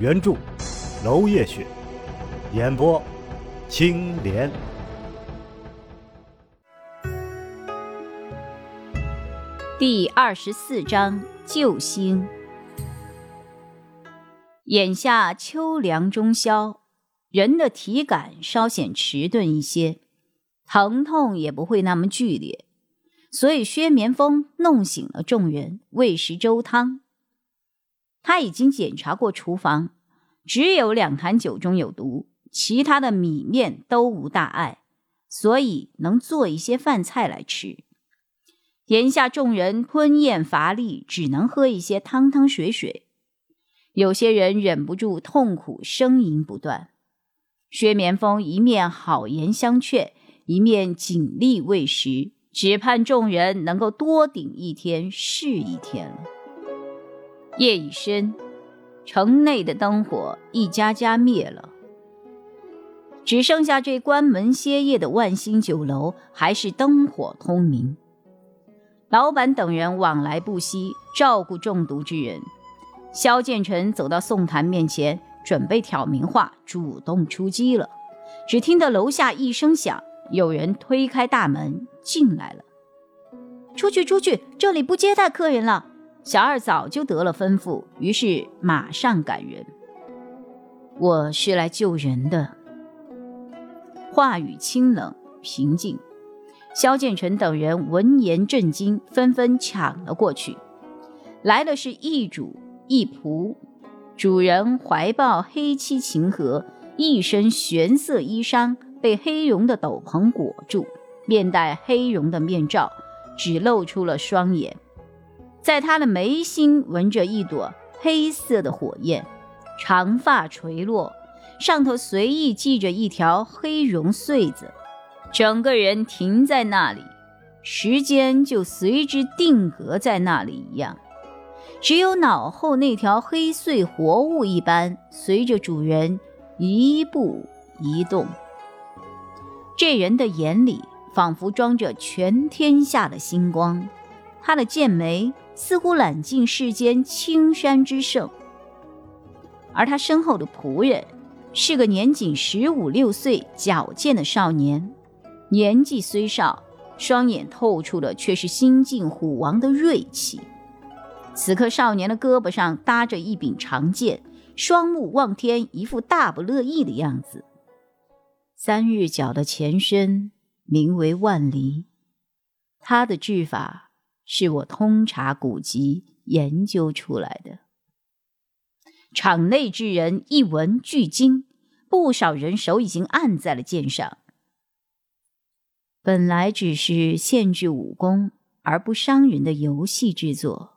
原著娄烨雪，演播青莲。第二十四章救星。眼下秋凉中宵，人的体感稍显迟钝一些，疼痛也不会那么剧烈。所以薛棉风弄醒了众人，喂食粥汤。他已经检查过厨房，只有两坛酒中有毒，其他的米面都无大碍，所以能做一些饭菜来吃。眼下众人吞咽乏力，只能喝一些汤汤水水。有些人忍不住痛苦呻吟不断。薛棉风一面好言相劝，一面尽力喂食。只盼众人能够多顶一天是一天了。夜已深，城内的灯火一家家灭了，只剩下这关门歇业的万兴酒楼还是灯火通明。老板等人往来不息，照顾中毒之人。萧建成走到宋檀面前，准备挑明话，主动出击了。只听得楼下一声响，有人推开大门。进来了，出去，出去！这里不接待客人了。小二早就得了吩咐，于是马上赶人。我是来救人的。话语清冷平静。萧建成等人闻言震惊，纷纷抢了过去。来的是一主一仆，主人怀抱黑漆琴盒，一身玄色衣裳，被黑绒的斗篷裹住。面戴黑绒的面罩，只露出了双眼，在他的眉心纹着一朵黑色的火焰，长发垂落，上头随意系着一条黑绒穗子，整个人停在那里，时间就随之定格在那里一样，只有脑后那条黑穗活物一般，随着主人一步一动。这人的眼里。仿佛装着全天下的星光，他的剑眉似乎揽尽世间青山之盛。而他身后的仆人是个年仅十五六岁、矫健的少年，年纪虽少，双眼透出的却是新晋虎王的锐气。此刻，少年的胳膊上搭着一柄长剑，双目望天，一副大不乐意的样子。三日角的前身。名为万离，他的治法是我通查古籍研究出来的。场内之人一闻俱惊，不少人手已经按在了剑上。本来只是限制武功而不伤人的游戏制作，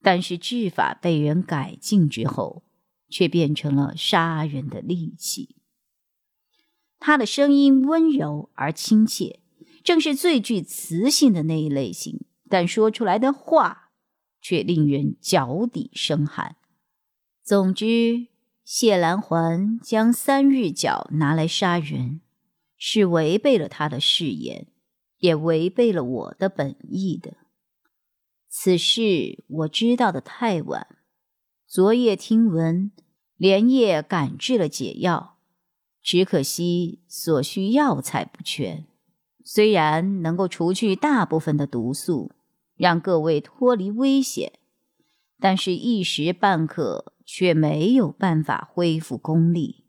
但是制法被人改进之后，却变成了杀人的利器。他的声音温柔而亲切，正是最具磁性的那一类型，但说出来的话却令人脚底生寒。总之，谢兰环将三日角拿来杀人，是违背了他的誓言，也违背了我的本意的。此事我知道的太晚，昨夜听闻，连夜赶制了解药。只可惜所需药材不全，虽然能够除去大部分的毒素，让各位脱离危险，但是一时半刻却没有办法恢复功力。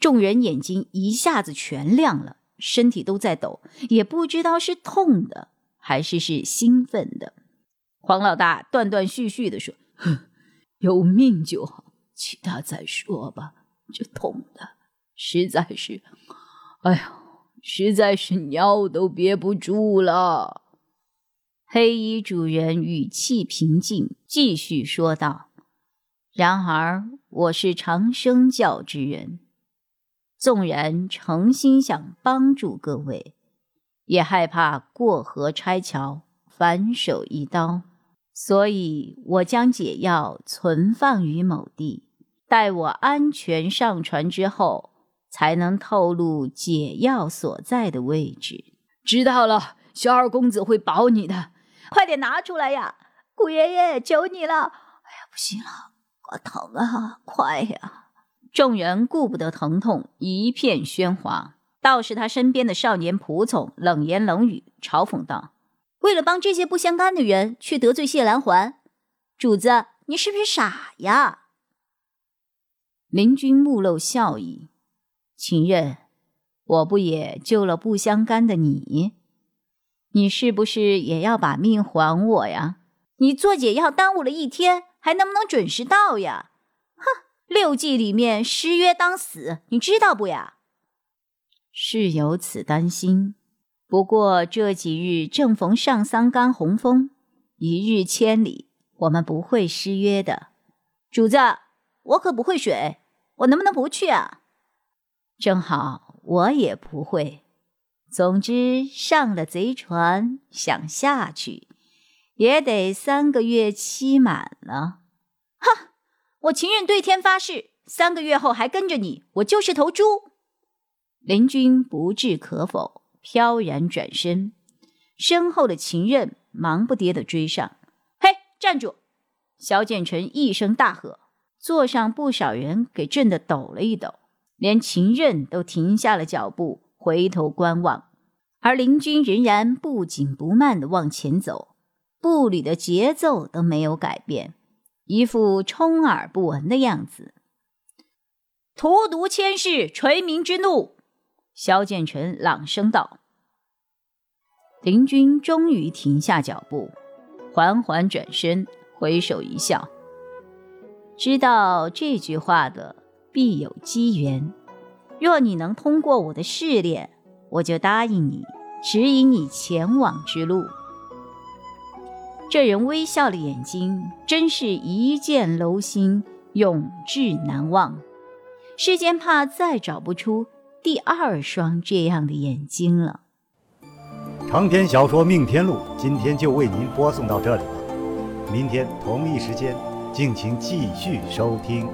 众人眼睛一下子全亮了，身体都在抖，也不知道是痛的还是是兴奋的。黄老大断断续续的说：“有命就好，其他再说吧。这痛的。”实在是，哎呦，实在是尿都憋不住了。黑衣主人语气平静，继续说道：“然而我是长生教之人，纵然诚心想帮助各位，也害怕过河拆桥，反手一刀，所以我将解药存放于某地，待我安全上船之后，才能透露解药所在的位置。知道了，小二公子会保你的。快点拿出来呀，顾爷爷，求你了！哎呀，不行了。我疼啊！快呀！众人顾不得疼痛，一片喧哗。倒是他身边的少年仆从冷言冷语，嘲讽道：“为了帮这些不相干的人，去得罪谢兰环，主子，你是不是傻呀？”林君目露笑意：“秦任，我不也救了不相干的你？你是不是也要把命还我呀？你做解药耽误了一天。”还能不能准时到呀？哼，六计里面失约当死，你知道不呀？是有此担心，不过这几日正逢上桑干洪峰，一日千里，我们不会失约的。主子，我可不会水，我能不能不去啊？正好我也不会。总之，上了贼船，想下去。也得三个月期满了，哼！我情愿对天发誓，三个月后还跟着你，我就是头猪。林君不置可否，飘然转身，身后的秦任忙不迭的追上。嘿，站住！萧建成一声大喝，座上不少人给震得抖了一抖，连秦任都停下了脚步，回头观望，而林君仍然不紧不慢的往前走。步履的节奏都没有改变，一副充耳不闻的样子。荼毒千世，垂民之怒。萧剑尘朗声道。林君终于停下脚步，缓缓转身，挥手一笑。知道这句话的必有机缘。若你能通过我的试炼，我就答应你，指引你前往之路。这人微笑的眼睛，真是一见楼心，永志难忘。世间怕再找不出第二双这样的眼睛了。长篇小说《命天录》今天就为您播送到这里了，明天同一时间，敬请继续收听。